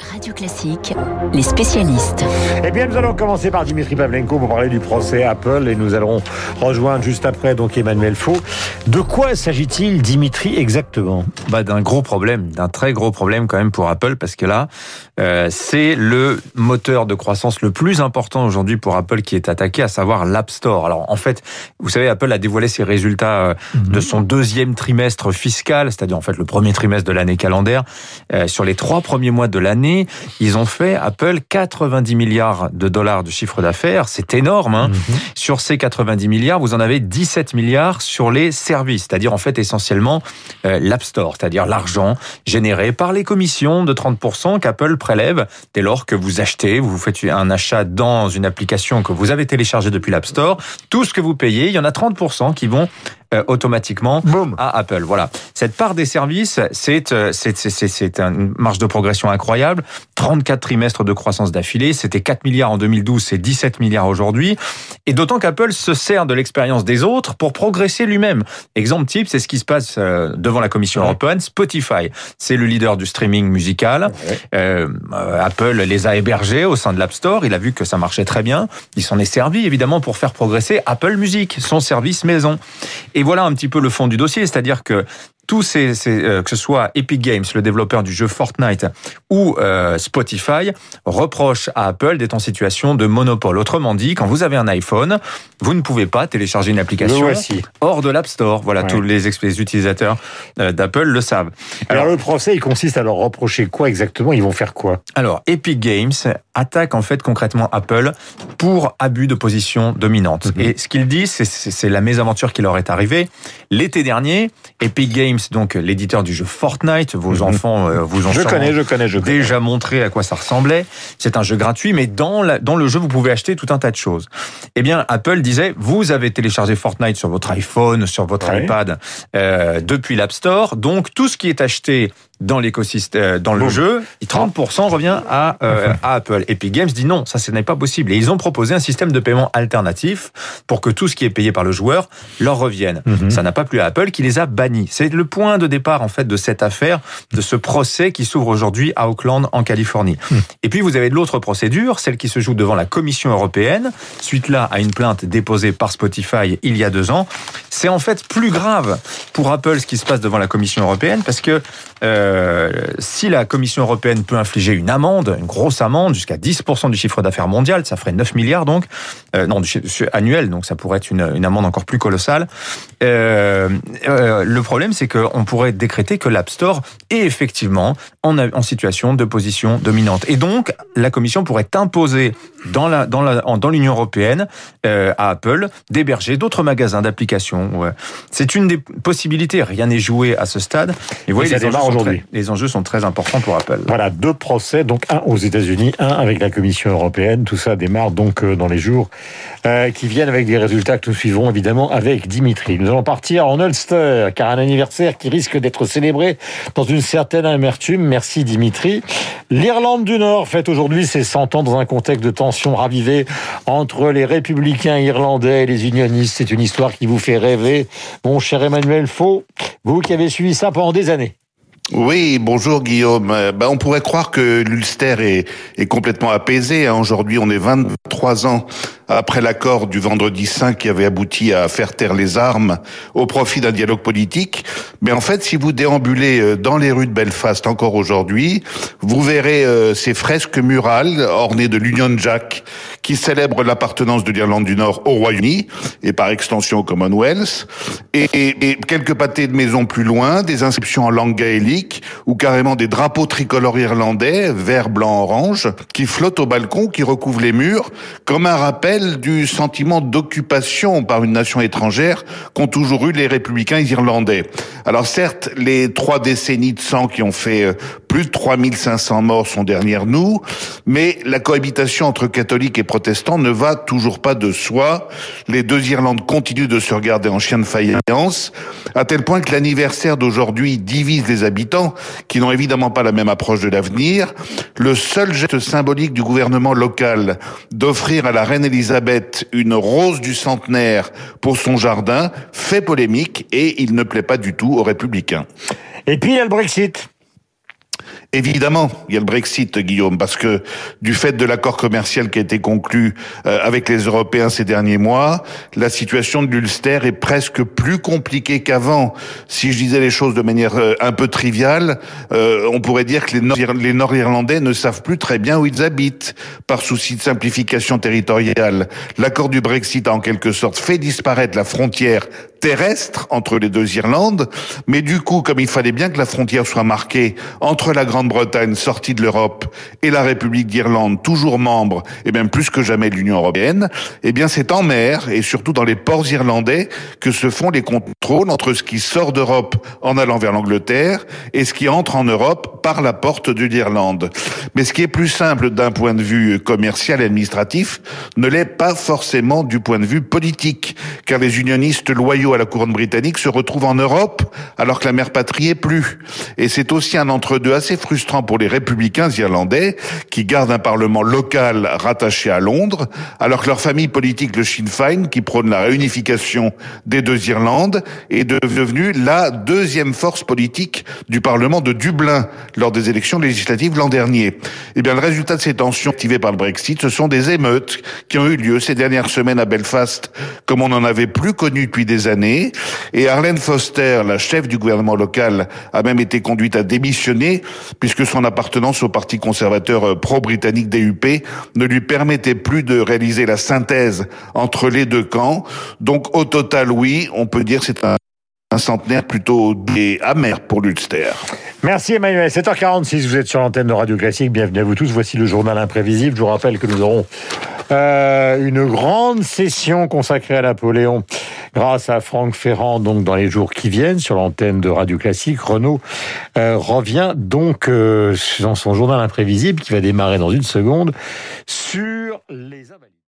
Radio Classique, les spécialistes. Eh bien, nous allons commencer par Dimitri Pavlenko pour parler du procès Apple et nous allons rejoindre juste après donc Emmanuel Faux. De quoi s'agit-il, Dimitri, exactement? Bah, D'un gros problème, d'un très gros problème quand même pour Apple parce que là, euh, c'est le moteur de croissance le plus important aujourd'hui pour Apple qui est attaqué, à savoir l'App Store. Alors en fait, vous savez, Apple a dévoilé ses résultats euh, de son deuxième trimestre fiscal, c'est-à-dire en fait le premier trimestre de l'année calendaire. Euh, sur les trois premiers mois de l'année, ils ont fait, Apple, 90 milliards de dollars de chiffre d'affaires. C'est énorme. Hein. Mhm. Sur ces 90 milliards, vous en avez 17 milliards sur les services, c'est-à-dire en fait essentiellement euh, l'App Store, c'est-à-dire l'argent généré par les commissions de 30% qu'Apple prélève dès lors que vous achetez, vous faites un achat dans une application que vous avez téléchargée depuis l'App Store. Tout ce que vous payez, il y en a 30% qui vont euh, automatiquement à Apple. Voilà. Cette part des services, c'est euh, c'est c'est une marge de progression incroyable. 34 trimestres de croissance d'affilée, c'était 4 milliards en 2012, c'est 17 milliards aujourd'hui. Et d'autant qu'Apple se sert de l'expérience des autres pour progresser lui-même. Exemple type, c'est ce qui se passe euh, devant la Commission européenne. Spotify, c'est le leader du streaming musical. Euh, Apple les a hébergés au sein de l'App Store. Il a vu que ça marchait très bien. Il s'en est servi évidemment pour faire progresser Apple Music, son service maison. Et et voilà un petit peu le fond du dossier, c'est-à-dire que tous ces, euh, que ce soit Epic Games, le développeur du jeu Fortnite, ou euh, Spotify, reprochent à Apple d'être en situation de monopole. Autrement dit, quand vous avez un iPhone, vous ne pouvez pas télécharger une application hors de l'App Store. Voilà, tous les, utilisateurs euh, d'Apple le savent. Alors, le procès, il consiste à leur reprocher quoi exactement? Ils vont faire quoi? Alors Epic Games attaque en fait concrètement Apple pour abus de position dominante. Mhm. Et ce qu'ils disent, c'est la mésaventure qui leur est arrivée. L'été dernier, Epic Games donc l'éditeur du jeu Fortnite. Vos mhm. enfants euh, vous ont je connais, je connais, je déjà montré à quoi ça ressemblait. C'est un jeu gratuit, mais dans, la, dans le jeu, vous pouvez acheter tout un tas de choses. Eh bien, Apple disait, vous avez téléchargé Fortnite sur votre iPhone, sur votre iPad euh, depuis l'App Store, donc tout ce qui est acheté dans l'écosystème, euh, dans le jeu, 30% revient à, euh, à Apple. Epic Games dit non, ça ce n'est pas possible. Et ils ont proposé un système de paiement alternatif pour que tout ce qui est payé par le joueur leur revienne. Mhm. Ça n'a pas plu à Apple qui les a bannis. C'est le point de départ en fait de cette affaire, de ce procès qui s'ouvre aujourd'hui à Oakland en Californie. Mhm. Et puis vous avez l'autre procédure, celle qui se joue devant la Commission européenne, suite là à une plainte déposée par Spotify il y a deux ans. C'est en fait plus grave pour Apple ce qui se passe devant la Commission européenne parce que euh, si la Commission européenne peut infliger une amende, une grosse amende, jusqu'à 10% du chiffre d'affaires mondial, ça ferait 9 milliards donc, euh, non, annuel, donc ça pourrait être une, une amende encore plus colossale. Euh, euh le problème, c'est qu'on pourrait décréter que l'App Store est effectivement en, en situation de position dominante. Et donc, la Commission pourrait imposer dans la dans la dans l'Union européenne euh, à Apple d'héberger d'autres magasins d'applications. Ouais. C'est une des possibilités. Rien n'est joué à ce stade. Et vous voyez, les enjeux, aujourd'hui. les enjeux sont très importants pour Apple. Voilà, deux procès, donc un aux États-Unis, un avec la Commission européenne. Tout ça démarre donc euh, dans les jours euh, qui viennent avec des résultats que nous suivrons évidemment avec Dimitri. Nous allons partir en Ulster, car un anniversaire qui risque d'être célébré dans une certaine amertume. Merci Dimitri. L'Irlande du Nord fête aujourd'hui ses 100 ans dans un contexte de tension ravivée entre les républicains irlandais et les unionistes. C'est une histoire qui vous fait rêver. Mon cher Emmanuel Faux, vous qui avez suivi ça pendant des années. Oui, bonjour Guillaume. Euh, ben, on pourrait croire que l'Ulster est, complètement apaisé. Hein. Aujourd'hui, on est 23 ans après l'accord du vendredi 5 qui avait abouti à faire taire les armes au profit d'un dialogue politique. Mais en fait, si vous déambulez euh, dans les rues de Belfast encore aujourd'hui, vous verrez euh, ces fresques murales ornées de l'Union Jack qui célèbrent l'appartenance de l'Irlande du Nord au Royaume-Uni et par extension au Commonwealth, et, et, quelques pâtés de maisons plus loin, des inscriptions en langue gaélique ou carrément des drapeaux tricolores irlandais, vert, blanc, orange, qui flottent au balcon, qui recouvrent les murs, comme un rappel du sentiment d'occupation par une nation étrangère qu'ont toujours eu les républicains irlandais. Alors certes, les trois décennies de sang qui ont fait euh, plus de 3500 morts sont derrière nous, mais la cohabitation entre catholiques et protestants ne va toujours pas de soi. Les deux Irlandes continuent de se regarder en chien de faïence, à tel point que l'anniversaire d'aujourd'hui divise les habitants, qui n'ont évidemment pas la même approche de l'avenir. Le seul geste symbolique du gouvernement local d'offrir à la reine Elisabeth une rose du centenaire pour son jardin fait polémique et il ne plaît pas du tout aux républicains. Et puis il y a le Brexit. Évidemment, il y a le Brexit, Guillaume, parce que du fait de l'accord commercial qui a été conclu euh, avec les Européens ces derniers mois, la situation de l'Ulster est presque plus compliquée qu'avant. Si je disais les choses de manière euh, un peu triviale, euh, on pourrait dire que les Nord-Irlandais ne savent plus très bien où ils habitent, par souci de simplification territoriale. L'accord du Brexit a en quelque sorte fait disparaître la frontière terrestre entre les deux Irlandes, mais du coup, comme il fallait bien que la frontière soit marquée entre la Grande-Bretagne sortie de l'Europe et la République d'Irlande, toujours membre, et même plus que jamais de l'Union européenne, eh bien c'est en mer et surtout dans les ports irlandais que se font les contrôles entre ce qui sort d'Europe en allant vers l'Angleterre et ce qui entre en Europe par la porte de l'Irlande. Mais ce qui est plus simple d'un point de vue commercial et administratif ne l'est pas forcément du point de vue politique, car les unionistes loyaux à la couronne britannique se retrouve en Europe alors que la mère patrie est plus. Et c'est aussi un entre-deux assez frustrant pour les républicains irlandais qui gardent un parlement local rattaché à Londres alors que leur famille politique, le Sinn Féin, qui prône la réunification des deux Irlandes, est devenue la deuxième force politique du parlement de Dublin lors des élections législatives l'an dernier. Eh bien, le résultat de ces tensions activées par le Brexit, ce sont des émeutes qui ont eu lieu ces dernières semaines à Belfast, comme on n'en avait plus connu depuis des années et Arlene Foster, la chef du gouvernement local, a même été conduite à démissionner puisque son appartenance au parti conservateur euh, pro-britannique DUP ne lui permettait plus de réaliser la synthèse entre les deux camps. Donc au total, oui, on peut dire c'est un centenaire plutôt amer pour l'Ulster. Merci Emmanuel. 7h46, vous êtes sur l'antenne de Radio Classique. Bienvenue à vous tous. Voici le journal imprévisible. Je vous rappelle que nous aurons euh, une grande session consacrée à Napoléon grâce à Franck Ferrand donc dans les jours qui viennent sur l'antenne de Radio Classique. Renaud euh, revient donc euh, dans son journal imprévisible qui va démarrer dans une seconde sur les.